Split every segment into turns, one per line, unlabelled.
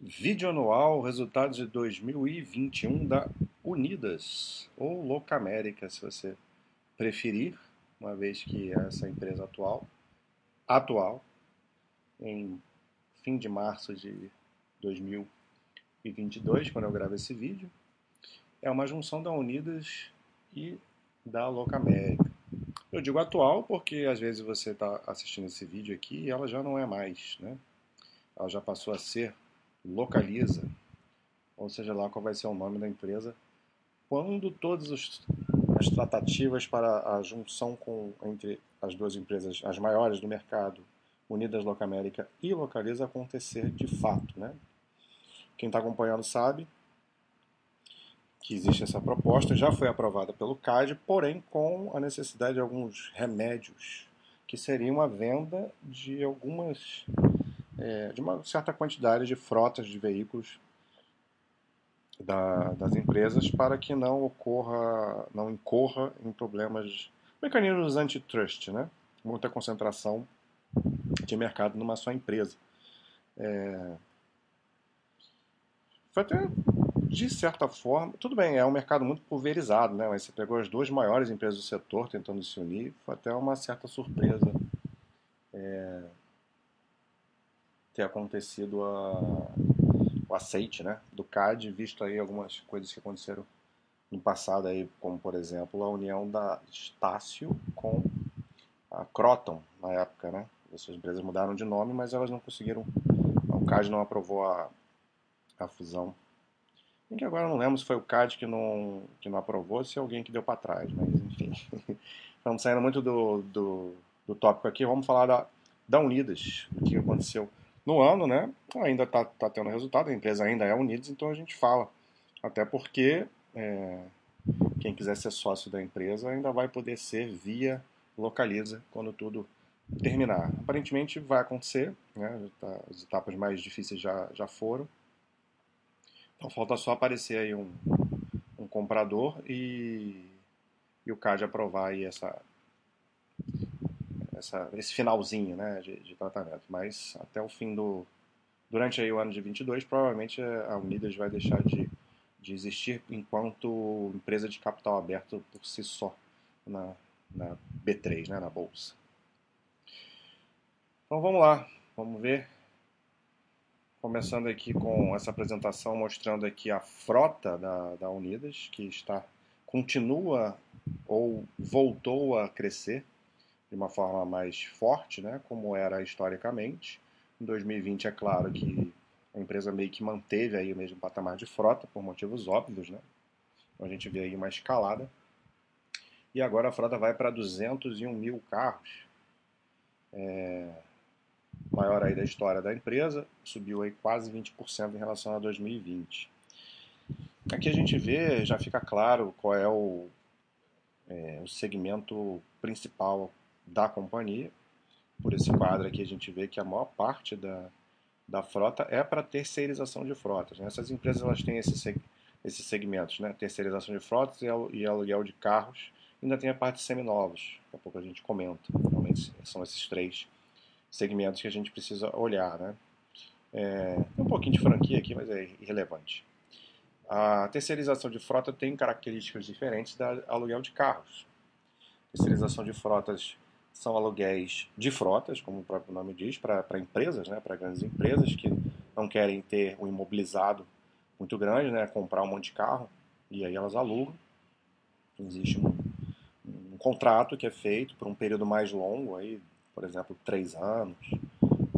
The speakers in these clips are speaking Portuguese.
Vídeo anual, resultados de 2021 da Unidas, ou Locamérica, se você preferir, uma vez que essa empresa atual, atual, em fim de março de 2022, quando eu gravo esse vídeo, é uma junção da Unidas e da Locamérica. Eu digo atual porque às vezes você está assistindo esse vídeo aqui e ela já não é mais, né? Ela já passou a ser localiza, ou seja lá qual vai ser o nome da empresa, quando todas as tratativas para a junção com, entre as duas empresas, as maiores do mercado, Unidas Locamérica e Localiza, acontecer de fato. Né? Quem está acompanhando sabe que existe essa proposta, já foi aprovada pelo CAD, porém com a necessidade de alguns remédios, que seriam a venda de algumas é, de uma certa quantidade de frotas de veículos da, das empresas para que não ocorra, não incorra em problemas, mecanismos antitrust, né? Muita concentração de mercado numa só empresa. É, foi até de certa forma, tudo bem, é um mercado muito pulverizado, né? Mas você pegou as duas maiores empresas do setor tentando se unir, foi até uma certa surpresa. É, ter acontecido a, o aceite né, do CAD, visto aí algumas coisas que aconteceram no passado, aí, como por exemplo a união da Estácio com a Croton na época. Né? Essas empresas mudaram de nome, mas elas não conseguiram. O CAD não aprovou a, a fusão. Em que agora não lembro se foi o CAD que não, que não aprovou, se é alguém que deu para trás, mas enfim. Estamos saindo muito do, do, do tópico aqui, vamos falar da, da Unidas, o que aconteceu no ano, né? Ainda está tá tendo resultado, a empresa ainda é Unidos, então a gente fala. Até porque é, quem quiser ser sócio da empresa ainda vai poder ser via Localiza quando tudo terminar. Aparentemente vai acontecer, né? Tá, as etapas mais difíceis já, já foram. Então falta só aparecer aí um, um comprador e, e o CAD aprovar aí essa, essa, esse finalzinho né, de, de, tratamento. Mas até o fim do. Durante aí o ano de 22, provavelmente a Unidas vai deixar de, de existir enquanto empresa de capital aberto por si só na, na B3, né, na bolsa. Então vamos lá, vamos ver. Começando aqui com essa apresentação mostrando aqui a frota da, da Unidas, que está continua ou voltou a crescer de uma forma mais forte, né, como era historicamente. Em 2020, é claro que a empresa meio que manteve aí o mesmo patamar de frota, por motivos óbvios, né? Então a gente vê aí uma escalada. E agora a frota vai para 201 mil carros. É... Maior aí da história da empresa, subiu aí quase 20% em relação a 2020. Aqui a gente vê, já fica claro qual é o, é, o segmento principal da companhia. Por esse quadro aqui a gente vê que a maior parte da, da frota é para terceirização de frotas. Né? Essas empresas elas têm esse esses segmentos, né? terceirização de frotas e aluguel de carros. Ainda tem a parte de seminovos, daqui a pouco a gente comenta. Realmente são esses três segmentos que a gente precisa olhar. Né? É, um pouquinho de franquia aqui, mas é irrelevante. A terceirização de frota tem características diferentes da aluguel de carros. Terceirização de frotas são aluguéis de frotas, como o próprio nome diz, para empresas, né, para grandes empresas que não querem ter um imobilizado muito grande, né, comprar um monte de carro, e aí elas alugam. Existe um, um contrato que é feito por um período mais longo, aí, por exemplo, três anos,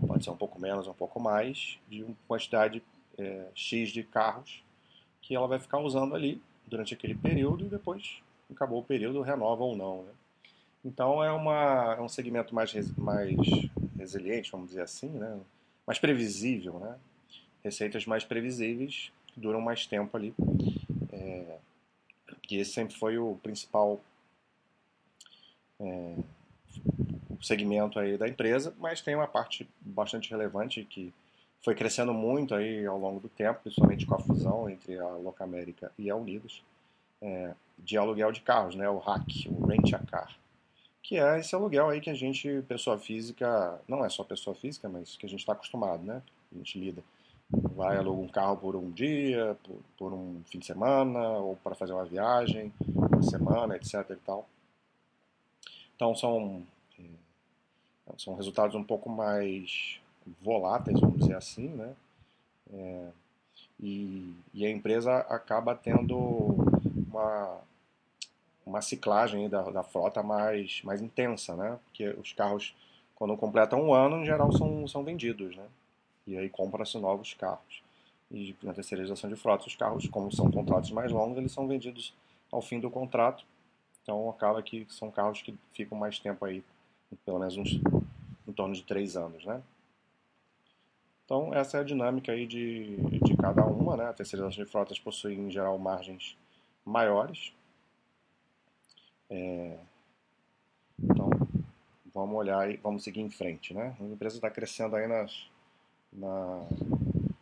pode ser um pouco menos, um pouco mais, de uma quantidade é, X de carros que ela vai ficar usando ali durante aquele período e depois acabou o período, renova ou não. Né? Então é, uma, é um segmento mais, mais resiliente, vamos dizer assim, né? mais previsível, né? receitas mais previsíveis que duram mais tempo ali. É, e esse sempre foi o principal é, segmento aí da empresa, mas tem uma parte bastante relevante que foi crescendo muito aí ao longo do tempo, principalmente com a fusão entre a Locamérica e a Unidos, é, de aluguel de carros, né, o RAC, o Rent a Car que é esse aluguel aí que a gente, pessoa física, não é só pessoa física, mas que a gente está acostumado, né? A gente lida vai alugar um carro por um dia, por, por um fim de semana, ou para fazer uma viagem, uma semana, etc. E tal. Então são, é, são resultados um pouco mais voláteis, vamos dizer assim, né? É, e, e, a empresa acaba tendo uma, uma ciclagem da, da frota mais, mais intensa, né? Porque os carros, quando completam um ano, em geral são, são vendidos, né? E aí compram-se novos carros. E na terceirização de frota, os carros, como são contratos mais longos, eles são vendidos ao fim do contrato. Então acaba que são carros que ficam mais tempo aí, pelo menos uns, em torno de três anos, né? Então essa é a dinâmica aí de, de cada uma, né? A terceirização de frotas possui em geral margens maiores. É... Então vamos olhar e vamos seguir em frente, né? A empresa está crescendo aí nas na,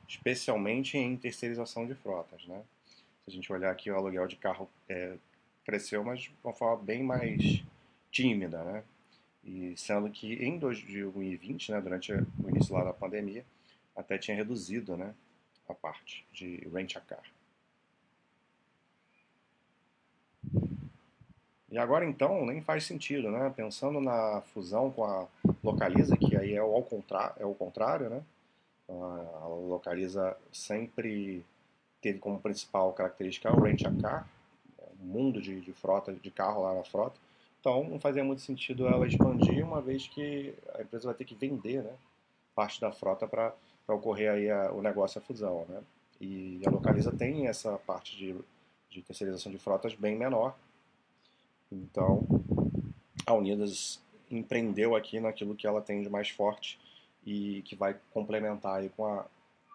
especialmente em terceirização de frotas. Né? Se a gente olhar aqui, o aluguel de carro é, cresceu, mas de uma forma bem mais tímida. Né? E sendo que em 2020, né, durante o início lá da pandemia, até tinha reduzido né, a parte de rent-a-car. E agora então nem faz sentido, né? Pensando na fusão com a Localiza, que aí é o, contrário, é o contrário, né? a Localiza sempre teve como principal característica o rent a car, um mundo de, de frota, de carro lá na frota. Então não fazia muito sentido ela expandir, uma vez que a empresa vai ter que vender né, parte da frota para ocorrer aí a, o negócio, a fusão. Né? E a Localiza tem essa parte de, de terceirização de frotas bem menor. Então a Unidas empreendeu aqui naquilo que ela tem de mais forte, e que vai complementar aí com a,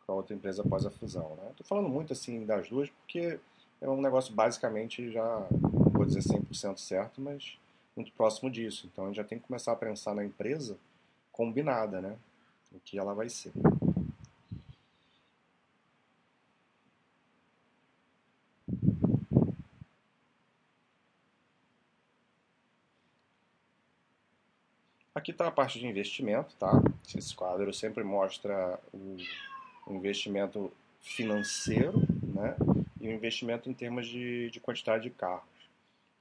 com a outra empresa após a fusão. Né? Estou falando muito assim das duas porque é um negócio basicamente já, não vou dizer 100% certo, mas muito próximo disso. Então a gente já tem que começar a pensar na empresa combinada, né? O que ela vai ser. Aqui está a parte de investimento, tá? Esse quadro sempre mostra o, investimento financeiro, né? E o investimento em termos de, de quantidade de carros.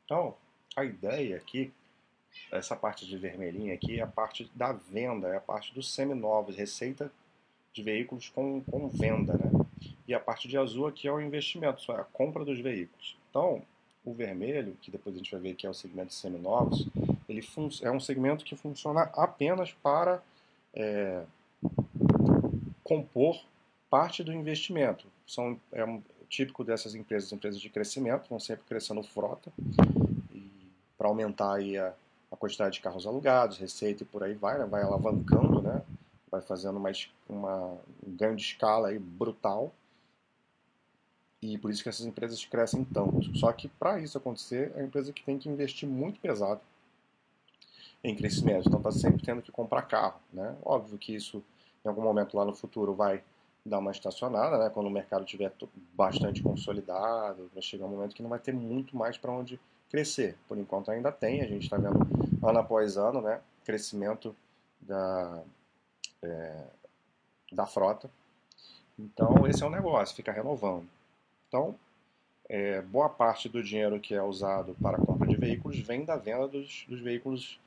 Então, a ideia aqui, essa parte de vermelhinha aqui, é a parte da venda, é a parte dos seminovos, receita de veículos com, com venda, né? E a parte de azul aqui é o investimento, é a compra dos veículos. Então, o vermelho, que depois a gente vai ver que é o segmento de seminovos, ele é um segmento que funciona apenas para é, compor parte do investimento. São, é um, típico dessas empresas, empresas de crescimento, vão sempre crescendo frota para aumentar aí a, a, quantidade de carros alugados, receita e por aí vai, né? vai alavancando, né? vai fazendo mais uma, um ganho de escala aí brutal. E por isso que essas empresas crescem tanto. Só que para isso acontecer, é a empresa que tem que investir muito pesado em crescimento, então está sempre tendo que comprar carro. Né? Óbvio que isso, em algum momento lá no futuro, vai dar uma estacionada, né? quando o mercado estiver bastante consolidado, vai chegar um momento que não vai ter muito mais para onde crescer. Por enquanto ainda tem, a gente está vendo ano após ano né? crescimento da, é, da frota. Então esse é o negócio, fica renovando. Então, é, boa parte do dinheiro que é usado para a compra de veículos vem da venda dos, dos veículos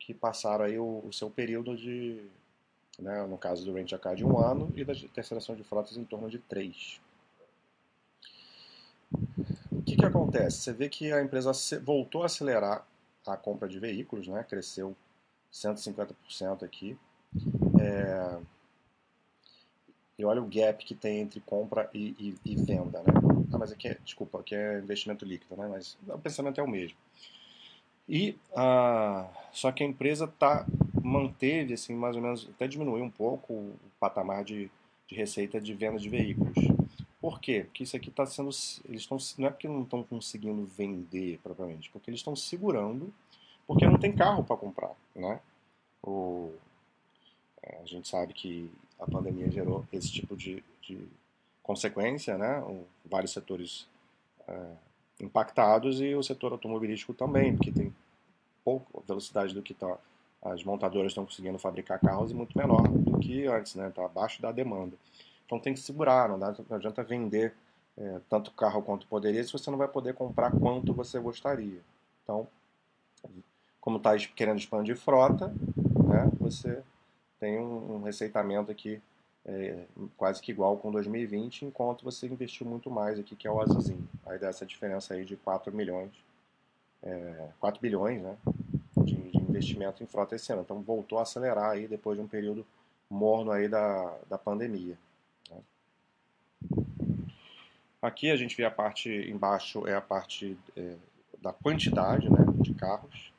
que passaram aí o, o seu período de, né, no caso do a car de um ano e da terceiração de frotas em torno de três. O que, que acontece? Você vê que a empresa voltou a acelerar a compra de veículos, né, cresceu 150% aqui. É, e olha o gap que tem entre compra e, e, e venda, né? Ah, mas aqui é, desculpa, aqui é investimento líquido, né? Mas o pensamento é o mesmo. E ah, só que a empresa tá manteve assim mais ou menos até diminuiu um pouco o patamar de, de receita de venda de veículos. Por quê? Porque isso aqui está sendo eles estão não é porque não estão conseguindo vender propriamente, porque eles estão segurando porque não tem carro para comprar, né? O, é, a gente sabe que a pandemia gerou esse tipo de, de consequência, né? O, vários setores é, impactados e o setor automobilístico também, porque tem pouca velocidade do que tá, as montadoras estão conseguindo fabricar carros e muito menor do que antes, né? Está abaixo da demanda. Então tem que segurar, não, dá, não adianta vender é, tanto carro quanto poderia se você não vai poder comprar quanto você gostaria. Então, como está querendo expandir frota, né, você tem um, um receitamento aqui é, quase que igual com 2020, enquanto você investiu muito mais aqui, que é o Azazinho. Aí dá essa diferença aí de 4 milhões, é, 4 bilhões né, de, de, investimento em frota esse ano. Então voltou a acelerar aí depois de um período morno aí da, da pandemia. Né. Aqui a gente vê a parte embaixo, é a parte é, da quantidade né, de carros.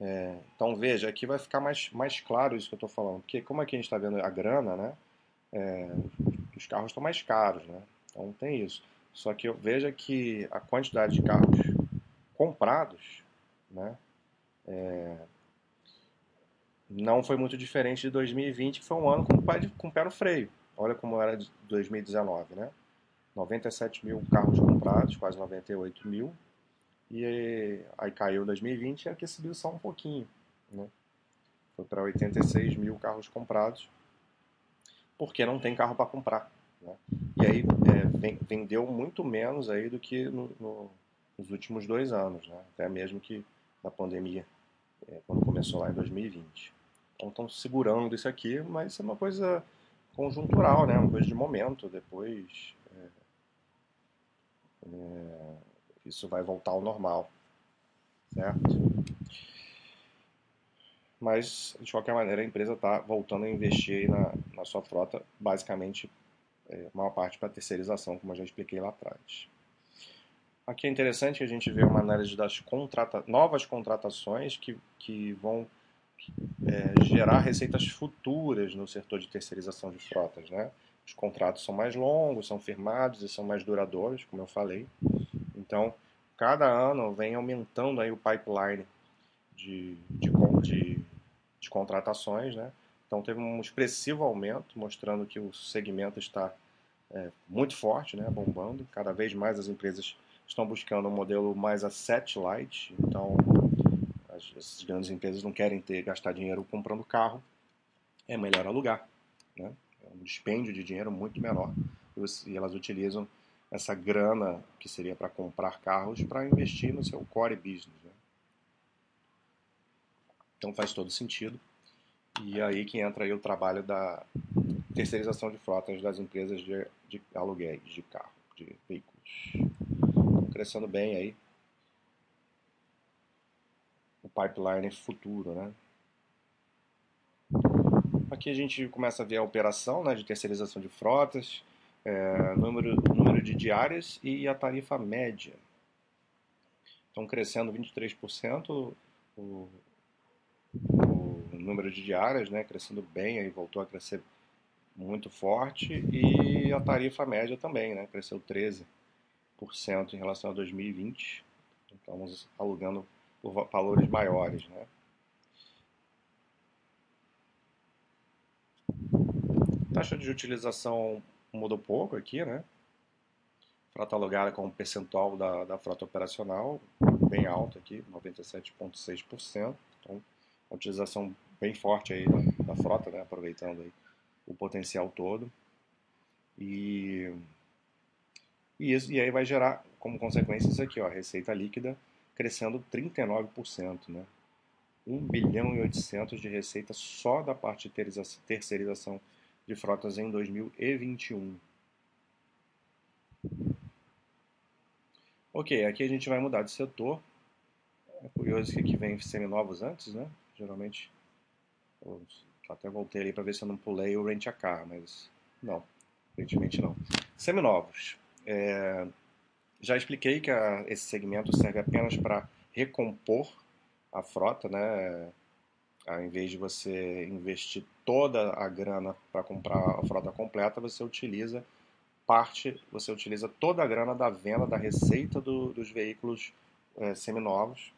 É, então veja, aqui vai ficar mais, mais claro isso que eu estou falando, porque como aqui a gente está vendo a grana, né, é, os carros estão mais caros, né, então tem isso. Só que eu veja que a quantidade de carros comprados, né, é, não foi muito diferente de 2020, que foi um ano com, com pé no freio. Olha como era de 2019, né? 97 mil carros comprados, quase 98 mil, e aí caiu em 2020 e aqui subiu só um pouquinho. Né? Foi para 86 mil carros comprados, porque não tem carro para comprar. Né? E aí é, vendeu muito menos aí do que no, no, nos últimos dois anos, né? até mesmo que na pandemia, é, quando começou lá em 2020. Então estão segurando isso aqui, mas isso é uma coisa conjuntural, né? uma coisa de momento. Depois é, é isso vai voltar ao normal, certo? Mas, de qualquer maneira, a empresa está voltando a investir na, na sua frota, basicamente, é, maior parte para terceirização, como eu já expliquei lá atrás. Aqui é interessante que a gente vê uma análise das contrata novas contratações que, que vão é, gerar receitas futuras no setor de terceirização de frotas. Né? Os contratos são mais longos, são firmados e são mais duradouros, como eu falei. Então, cada ano vem aumentando aí o pipeline de, de, de, de contratações, né? Então teve um expressivo aumento, mostrando que o segmento está é, muito forte, né, bombando. Cada vez mais as empresas estão buscando um modelo mais asset light. Então, as, as grandes empresas não querem ter gastar dinheiro comprando carro, é melhor alugar, né? É um dispêndio de dinheiro muito menor e elas utilizam essa grana que seria para comprar carros para investir no seu core business. Né? Então faz todo sentido. E aí que entra aí o trabalho da terceirização de frotas das empresas de, de aluguéis de carro, de veículos. Estão crescendo bem aí. O pipeline futuro, né? Aqui a gente começa a ver a operação né, de terceirização de frotas é, número, número de diárias e a tarifa média. Estão crescendo 23% o, o número de diárias, né, crescendo bem, aí voltou a crescer muito forte, e a tarifa média também, né, cresceu 13% em relação a 2020. Estamos alugando por valores maiores. Né. Taxa de utilização mudou pouco aqui, né? Frota alugada com um percentual da, da frota operacional bem alto aqui, 97,6%. Então, uma utilização bem forte aí da, da frota, né? Aproveitando aí o potencial todo. E, e, isso, e aí vai gerar, como consequência, isso aqui, ó, receita líquida crescendo 39%, né? 1 bilhão e 800 de receita só da parte de terceirização de frotas em 2021. Ok, aqui a gente vai mudar de setor. É curioso que aqui vem seminovos antes, né? Geralmente, eu até voltei ali para ver se eu não pulei o Rent a Car, mas não, aparentemente não. Seminovos. É, já expliquei que a, esse segmento serve apenas para recompor a frota, né? Ao invés de você investir toda a grana para comprar a frota completa, você utiliza parte, você utiliza toda a grana da venda, da receita do, dos veículos é, seminovos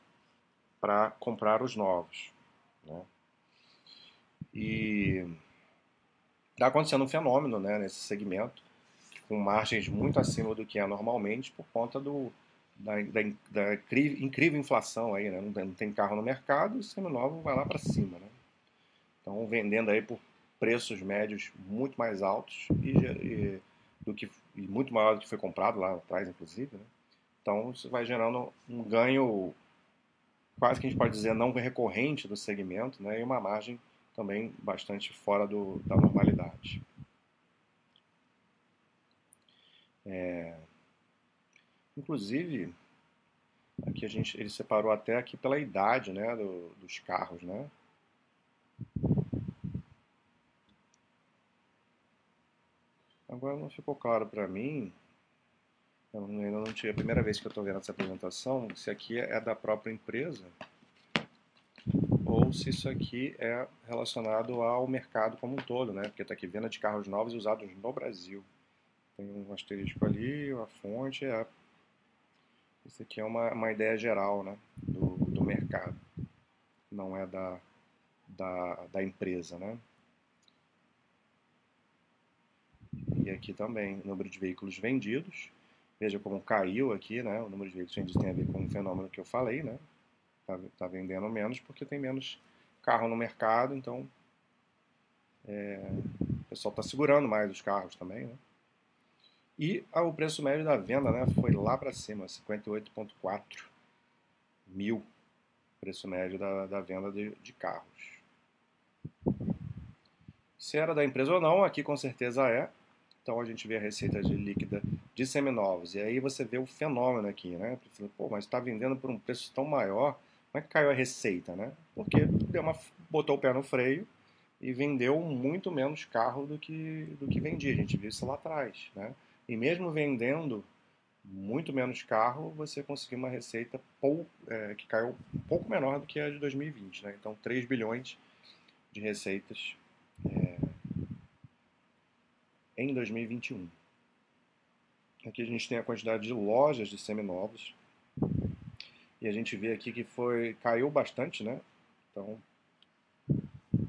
para comprar os novos. Né? E está acontecendo um fenômeno né, nesse segmento, com margens muito acima do que é normalmente, por conta do, da, da, da incrível inflação aí, né? Não tem, não tem carro no mercado o seminovo vai lá para cima, né? Então vendendo aí por preços médios muito mais altos e, e, do que, e muito maior do que foi comprado lá atrás, inclusive. Né? Então, isso vai gerando um ganho quase que a gente pode dizer não recorrente do segmento né? e uma margem também bastante fora do, da normalidade. É, inclusive, aqui a gente, ele separou até aqui pela idade né, do, dos carros. Né? Agora não ficou claro para mim, eu ainda não tive a primeira vez que eu estou vendo essa apresentação, se aqui é da própria empresa ou se isso aqui é relacionado ao mercado como um todo, né? Porque está aqui venda de carros novos usados no Brasil. Tem um asterisco ali, a fonte é. Isso aqui é uma, uma ideia geral, né? Do, do mercado. Não é da, da, da empresa, né? E aqui também, número de veículos vendidos. Veja como caiu aqui, né? O número de veículos vendidos tem a ver com o fenômeno que eu falei, né? Tá, tá vendendo menos porque tem menos carro no mercado, então é, o pessoal está segurando mais os carros também, né? E ah, o preço médio da venda, né? Foi lá para cima, 58,4 mil preço médio da, da venda de, de carros. Se era da empresa ou não, aqui com certeza é. Então a gente vê a receita de líquida de seminovos. E aí você vê o fenômeno aqui, né? Pô, mas está vendendo por um preço tão maior, como é que caiu a receita, né? Porque deu uma, botou o pé no freio e vendeu muito menos carro do que, do que vendia. A gente viu isso lá atrás, né? E mesmo vendendo muito menos carro, você conseguiu uma receita pou, é, que caiu um pouco menor do que a de 2020, né? Então 3 bilhões de receitas é, em 2021. Aqui a gente tem a quantidade de lojas de seminovos. E a gente vê aqui que foi caiu bastante, né? Então,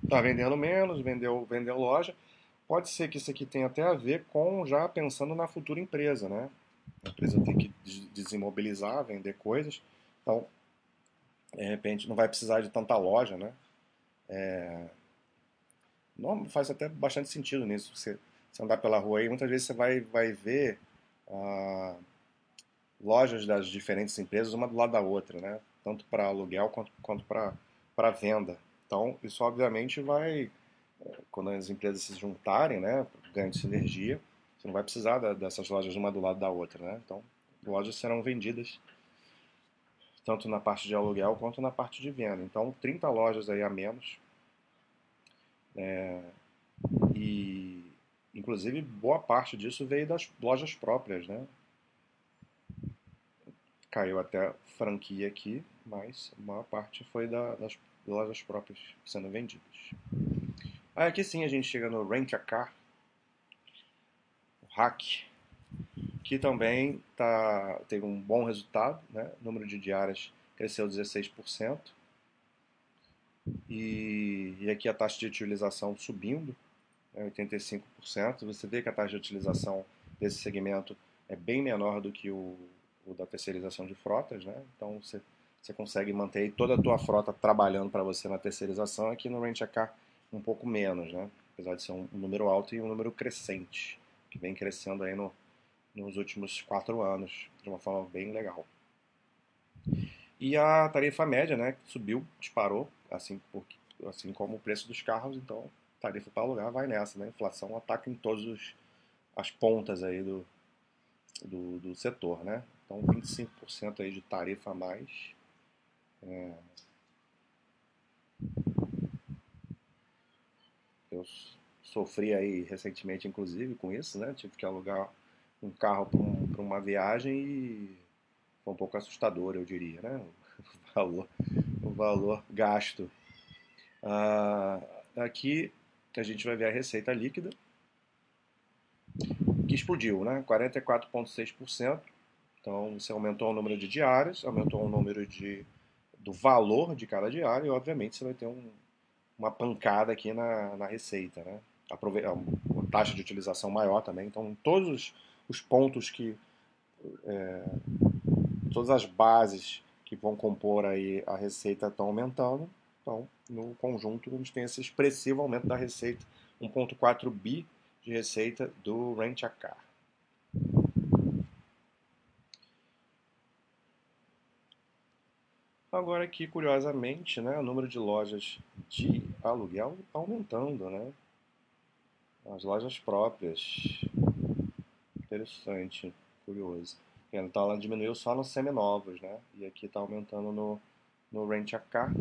tá vendendo menos, vendeu, vendeu loja. Pode ser que isso aqui tenha até a ver com já pensando na futura empresa, né? A empresa tem que desimobilizar, vender coisas. Então, de repente, não vai precisar de tanta loja, né? É... Não, faz até bastante sentido nisso. Você você andar pela rua aí, muitas vezes você vai, vai ver ah, lojas das diferentes empresas uma do lado da outra, né? Tanto para aluguel quanto, quanto para venda. Então, isso obviamente vai, quando as empresas se juntarem, né, ganho de sinergia, você não vai precisar da, dessas lojas uma do lado da outra, né? Então, lojas serão vendidas tanto na parte de aluguel quanto na parte de venda. Então, 30 lojas aí a menos. É, e Inclusive, boa parte disso veio das lojas próprias, né? Caiu até franquia aqui, mas a maior parte foi da, das lojas próprias sendo vendidas. Aí aqui sim a gente chega no Rent a Car, o Hack, que também tá, teve um bom resultado, né? O número de diárias cresceu 16%. E, e aqui a taxa de utilização subindo, é 85%. Você vê que a taxa de utilização desse segmento é bem menor do que o, da terceirização de frotas, né? Então você, você consegue manter toda a tua frota trabalhando para você na terceirização, aqui no Rent a Car um pouco menos, né? Apesar de ser um, número alto e um número crescente, que vem crescendo aí no, nos últimos quatro anos de uma forma bem legal. E a tarifa média, né, subiu, disparou, assim, por, assim como o preço dos carros, então tarifa para alugar vai nessa, né? Inflação ataca em todas as pontas aí do, do, do, setor, né? Então 25% aí de tarifa a mais. É... Eu sofri aí recentemente, inclusive, com isso, né? Tive que alugar um carro para um, uma viagem e foi um pouco assustador, eu diria, né? O valor, o valor gasto. Ah, aqui a gente vai ver a receita líquida, que explodiu, né? 44,6%. Então, você aumentou o número de diários, aumentou o número de, do valor de cada diário e, obviamente, você vai ter um, uma pancada aqui na, na receita, né? Aprove uma taxa de utilização maior também. Então, todos os, os pontos que... É, todas as bases que vão compor aí a receita estão aumentando. Então, no conjunto, a gente tem esse expressivo aumento da receita 1,4 bi de receita do Rent a Car. Agora aqui, curiosamente, né, o número de lojas de aluguel aumentando, né? As lojas próprias. Interessante, curioso. Então ela diminuiu só nos seminovos, né? E aqui está aumentando no, no Rent a Car.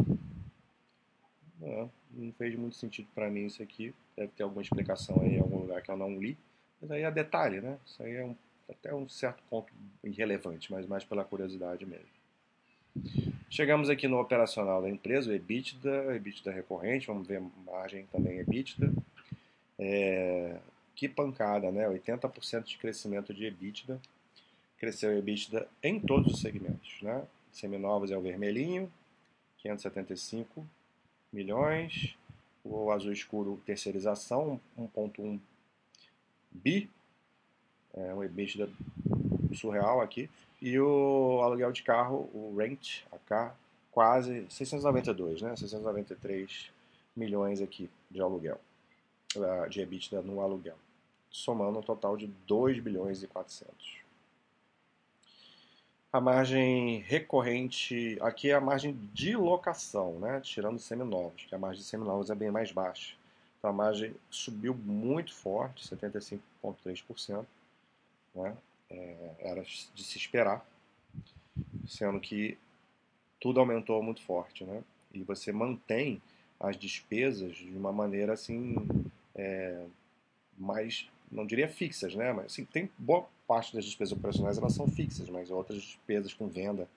É, não fez muito sentido para mim isso aqui. Deve ter alguma explicação aí em algum lugar que eu não li. Mas aí é detalhe, né? Isso aí é um, até um certo ponto irrelevante, mas mais pela curiosidade mesmo. Chegamos aqui no operacional da empresa, o EBITDA, EBITDA recorrente, vamos ver margem também EBITDA. É, que pancada, né? 80% de crescimento de EBITDA. Cresceu o EBITDA em todos os segmentos, né? Seminovos é o vermelhinho, 575 milhões. O azul escuro, terceirização, 1.1 bi. É um EBITDA surreal aqui. E o aluguel de carro, o rent, a car, quase 692, né? 693 milhões aqui de aluguel, ah, de EBITDA no aluguel, somando um total de 2 bilhões e 400. A margem recorrente, aqui é a margem de locação, né? tirando seminovos, que a margem de seminovos é bem mais baixa. Então a margem subiu muito forte, 75,3%. Né? É, era de se esperar, sendo que tudo aumentou muito forte, né? E você mantém as despesas de uma maneira assim é, mais, não diria fixas, né? Mas assim, tem boa parte das despesas operacionais elas são fixas, mas outras despesas com venda,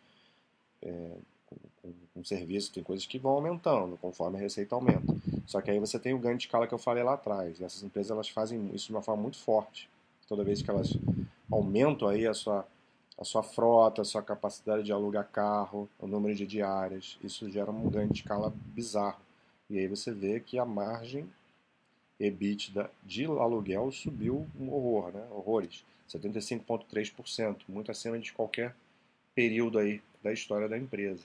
é, com, com, com, serviço, tem coisas que vão aumentando conforme a receita aumenta. Só que aí você tem o ganho de escala que eu falei lá atrás. Essas empresas elas fazem isso de uma forma muito forte. Toda vez que elas aumentam aí a sua, a sua frota, a sua capacidade de alugar carro, o número de diárias. Isso gera um ganho de escala bizarro. E aí você vê que a margem EBITDA de aluguel subiu um horror, né? horrores. 75,3%, muito acima de qualquer período aí da história da empresa.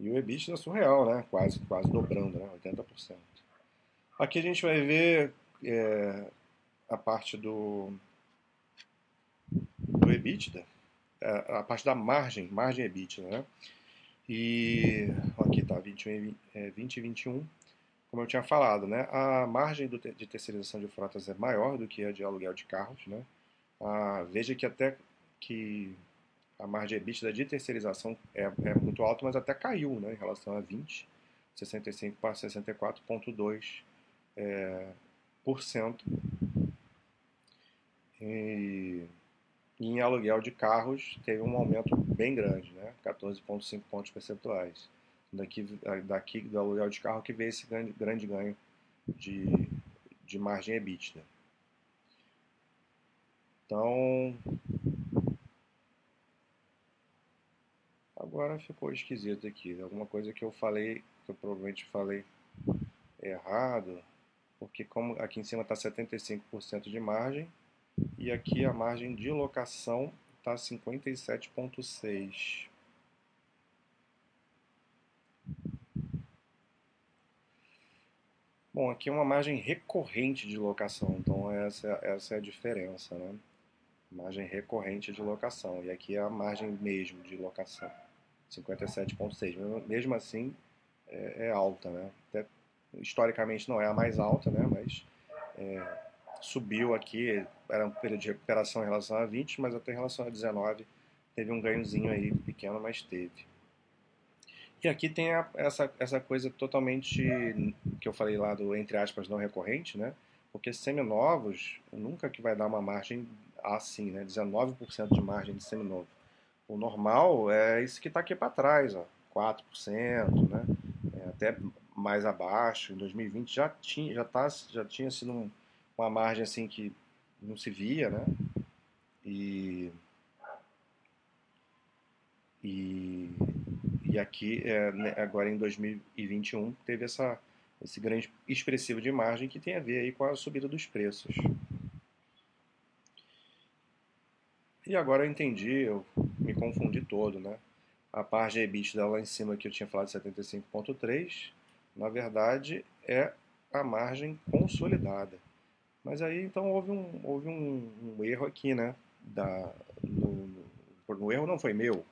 E o EBITDA é surreal, né? Quase, quase dobrando, né? 80%. Aqui a gente vai ver é, a parte do, do EBITDA, a, a parte da margem, margem EBITDA, né? E aqui está 20, é, 20 e 21, como eu tinha falado, né? A margem do, de terceirização de frotas é maior do que a de aluguel de carros, né? Ah, veja que até que a margem EBITDA de terceirização é, é, muito alta, mas até caiu, né? Em relação a 20, 65 para 64,2 é, por cento e, em aluguel de carros teve um aumento bem grande, né? 14,5 pontos percentuais. Daqui, daqui do aluguel de carro que veio esse grande, grande ganho de, de margem EBITDA. Então, agora ficou esquisito aqui. Alguma coisa que eu falei, que eu provavelmente falei errado, porque como aqui em cima está 75% de margem, e aqui a margem de locação está 57,6. Bom, aqui é uma margem recorrente de locação, então essa, essa é a diferença, né? Margem recorrente de locação. E aqui é a margem mesmo de locação, 57,6. Mesmo assim, é, é, alta, né? Até, historicamente não é a mais alta, né? Mas é, subiu aqui, era um período de recuperação em relação a 20, mas até em relação a 19 teve um ganhozinho aí pequeno, mas teve. E aqui tem a, essa, essa coisa totalmente que eu falei lá do entre aspas não recorrente, né? Porque seminovos nunca que vai dar uma margem assim, né? 19% de margem de seminovo. O normal é isso que está aqui para trás, ó, 4%, né? É até mais abaixo. Em 2020 já tinha, já tá, já tinha sido um, uma margem assim que não se via, né? E, e, e aqui, é, né, agora em 2021, teve essa, esse grande expressivo de margem que tem a ver aí com a subida dos preços. E agora eu entendi, eu me confundi todo, né? A margem EBITDA lá em cima que eu tinha falado de 75.3, Na verdade, é a margem consolidada. Mas aí então houve um, houve um, um erro aqui, né? Da, no, no, no, erro não foi meu.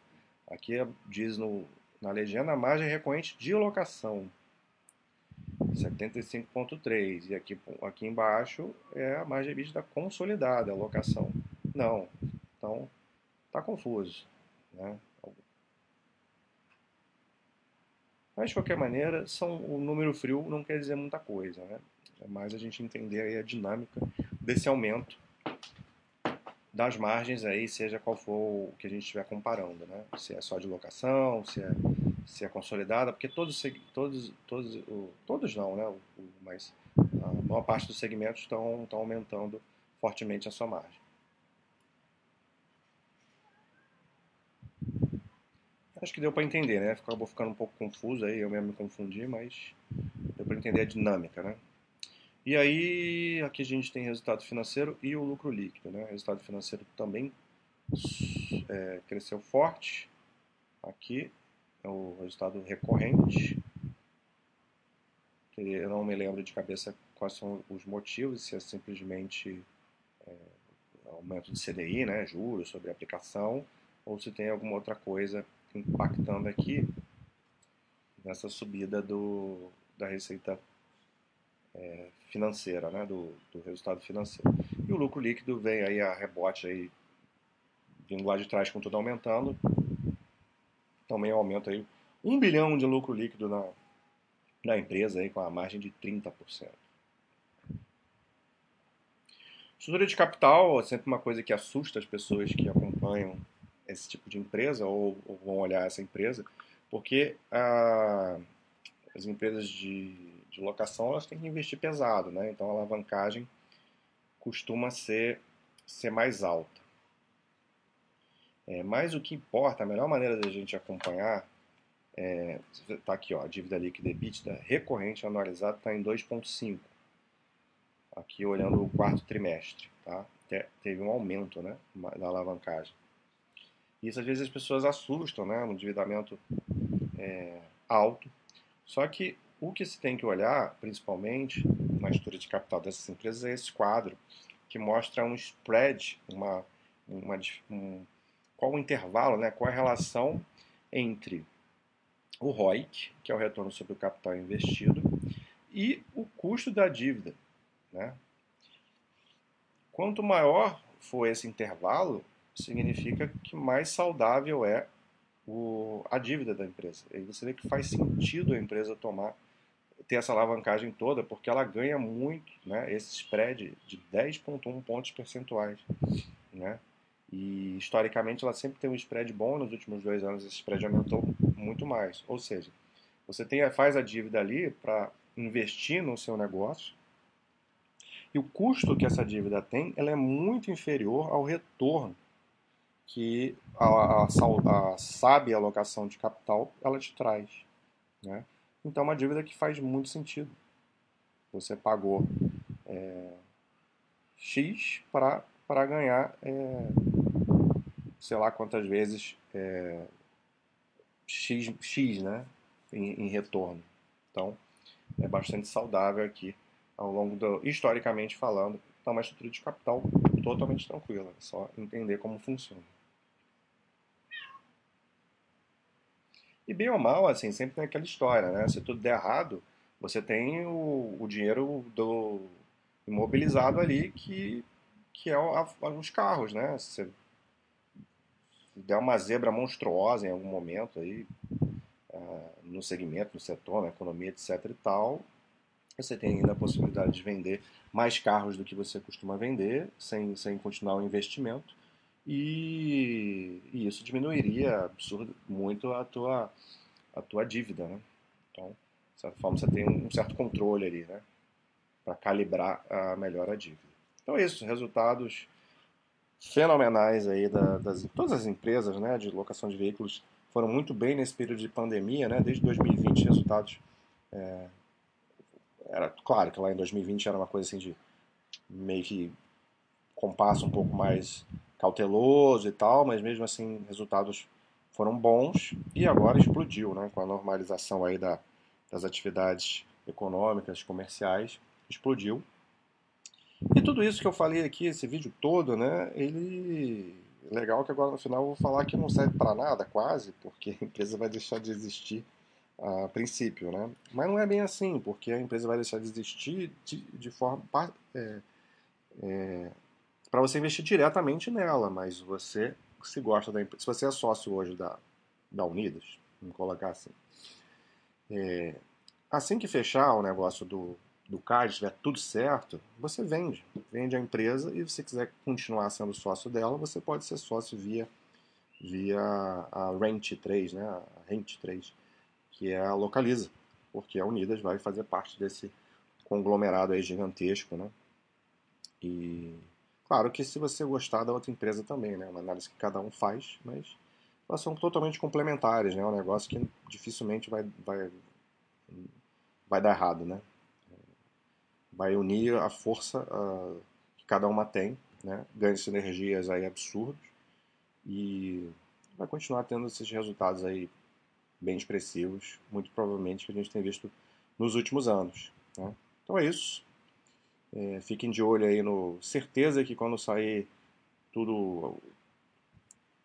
Aqui diz no, na legenda a margem recorrente de locação. 75,3. E aqui, aqui embaixo é a margem EBITDA consolidada, a locação. Não. Então, está confuso. Né? Mas, de qualquer maneira, são, o número frio não quer dizer muita coisa. Né? É mais a gente entender a dinâmica desse aumento das margens aí, seja qual for o que a gente estiver comparando, né? Se é só de locação, se é, se é consolidada, porque todos, todos, todos, todos não, né? Mas a maior parte dos segmentos estão, estão aumentando fortemente a sua margem. Acho que deu para entender, né? Acabou ficando um pouco confuso aí, eu mesmo me confundi, mas deu para entender a dinâmica, né? E aí, aqui a gente tem resultado financeiro e o lucro líquido, né? O resultado financeiro também é, cresceu forte. Aqui é o resultado recorrente. Eu não me lembro de cabeça quais são os motivos, se é simplesmente é, aumento de CDI, né, juros sobre aplicação, ou se tem alguma outra coisa impactando aqui nessa subida do, da receita é, financeira, né, do, do, resultado financeiro. E o lucro líquido vem aí a rebote aí, vindo lá de trás com tudo aumentando. Também aumenta aí 1 bilhão de lucro líquido na, na empresa aí com a margem de 30%. Estrutura de capital é sempre uma coisa que assusta as pessoas que acompanham esse tipo de empresa ou, ou vão olhar essa empresa, porque a, as empresas de, de locação elas têm que investir pesado, né? Então a alavancagem costuma ser, ser mais alta. É, mas o que importa, a melhor maneira da gente acompanhar é, tá aqui, ó, a dívida líquida EBITDA recorrente anualizada está em 2,5. Aqui olhando o quarto trimestre, tá? Teve um aumento, né, da alavancagem. Isso às vezes as pessoas assustam, né, um endividamento é, alto. Só que o que se tem que olhar, principalmente na estrutura de capital dessas empresas, é esse quadro que mostra um spread, uma, uma um, qual o intervalo, né, qual a relação entre o ROIC, que é o retorno sobre o capital investido, e o custo da dívida. Né? Quanto maior for esse intervalo, significa que mais saudável é o, a dívida da empresa. E você vê que faz sentido a empresa tomar ter essa alavancagem toda, porque ela ganha muito, né, esse spread de 10,1 pontos percentuais. Né? E historicamente ela sempre tem um spread bom, nos últimos dois anos esse spread aumentou muito mais. Ou seja, você tem, faz a dívida ali para investir no seu negócio, e o custo que essa dívida tem ela é muito inferior ao retorno que a, a, a, a sábia alocação de capital ela te traz. Né? Então, é uma dívida que faz muito sentido. Você pagou é, X para ganhar, é, sei lá quantas vezes, é, X, X né, em, em, retorno. Então, é bastante saudável aqui, ao longo do, historicamente falando. Então, uma estrutura de capital totalmente tranquila, é só entender como funciona. E bem ou mal, assim, sempre tem aquela história, né? Se tudo der errado, você tem o, o dinheiro do imobilizado ali que, que é a, a, os carros, né? Se der uma zebra monstruosa em algum momento aí, uh, no segmento, no setor, na economia, etc e tal, você tem ainda a possibilidade de vender mais carros do que você costuma vender, sem, sem continuar o investimento. E, e isso diminuiria absurdo, muito a tua, a tua dívida, né? Então, de certa forma, você tem um certo controle ali, né? Para calibrar a melhor a dívida. Então é isso, resultados fenomenais aí da, das todas as empresas, né, de locação de veículos foram muito bem nesse período de pandemia, né? Desde 2020 resultados é, era claro que lá em 2020 era uma coisa assim de meio que compasso um pouco mais cauteloso e tal, mas mesmo assim resultados foram bons e agora explodiu, né, com a normalização aí da, das atividades econômicas, comerciais, explodiu. E tudo isso que eu falei aqui, esse vídeo todo, né, ele legal que agora no final eu vou falar que não serve para nada, quase, porque a empresa vai deixar de existir a princípio, né? Mas não é bem assim, porque a empresa vai deixar de existir de, de forma é, é, para você investir diretamente nela, mas você se gosta da empresa, se você é sócio hoje da, da Unidas, vamos colocar assim, é, assim que fechar o negócio do, do CAD, estiver tudo certo, você vende. Vende a empresa e se você quiser continuar sendo sócio dela, você pode ser sócio via, via a Rent 3, né? A Rent 3, que é a Localiza, porque a Unidas vai fazer parte desse conglomerado aí gigantesco, né? E claro que se você gostar da outra empresa também, né? Uma análise que cada um faz, mas elas são totalmente complementares, né? É um negócio que dificilmente vai, vai, vai dar errado, né? Vai unir a força uh, que cada uma tem, né? Ganha sinergias aí absurdos e vai continuar tendo esses resultados aí bem expressivos, muito provavelmente que a gente tem visto nos últimos anos. Né? Então é isso. É, fiquem de olho aí no. Certeza que quando sair tudo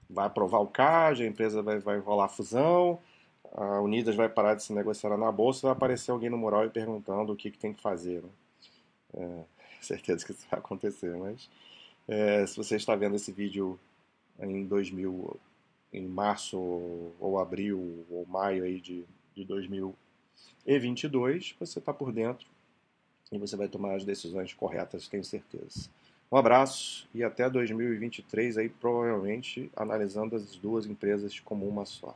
vai aprovar o CAD, a empresa vai, vai rolar a fusão, a Unidas vai parar de se negociar na bolsa, vai aparecer alguém no mural e perguntando o que, que tem que fazer. Né? É, certeza que isso vai acontecer, mas é, se você está vendo esse vídeo em 2000, em março ou abril ou maio aí de, de 2022, você está por dentro e você vai tomar as decisões corretas, tenho certeza. Um abraço e até 2023 aí provavelmente analisando as duas empresas como uma só.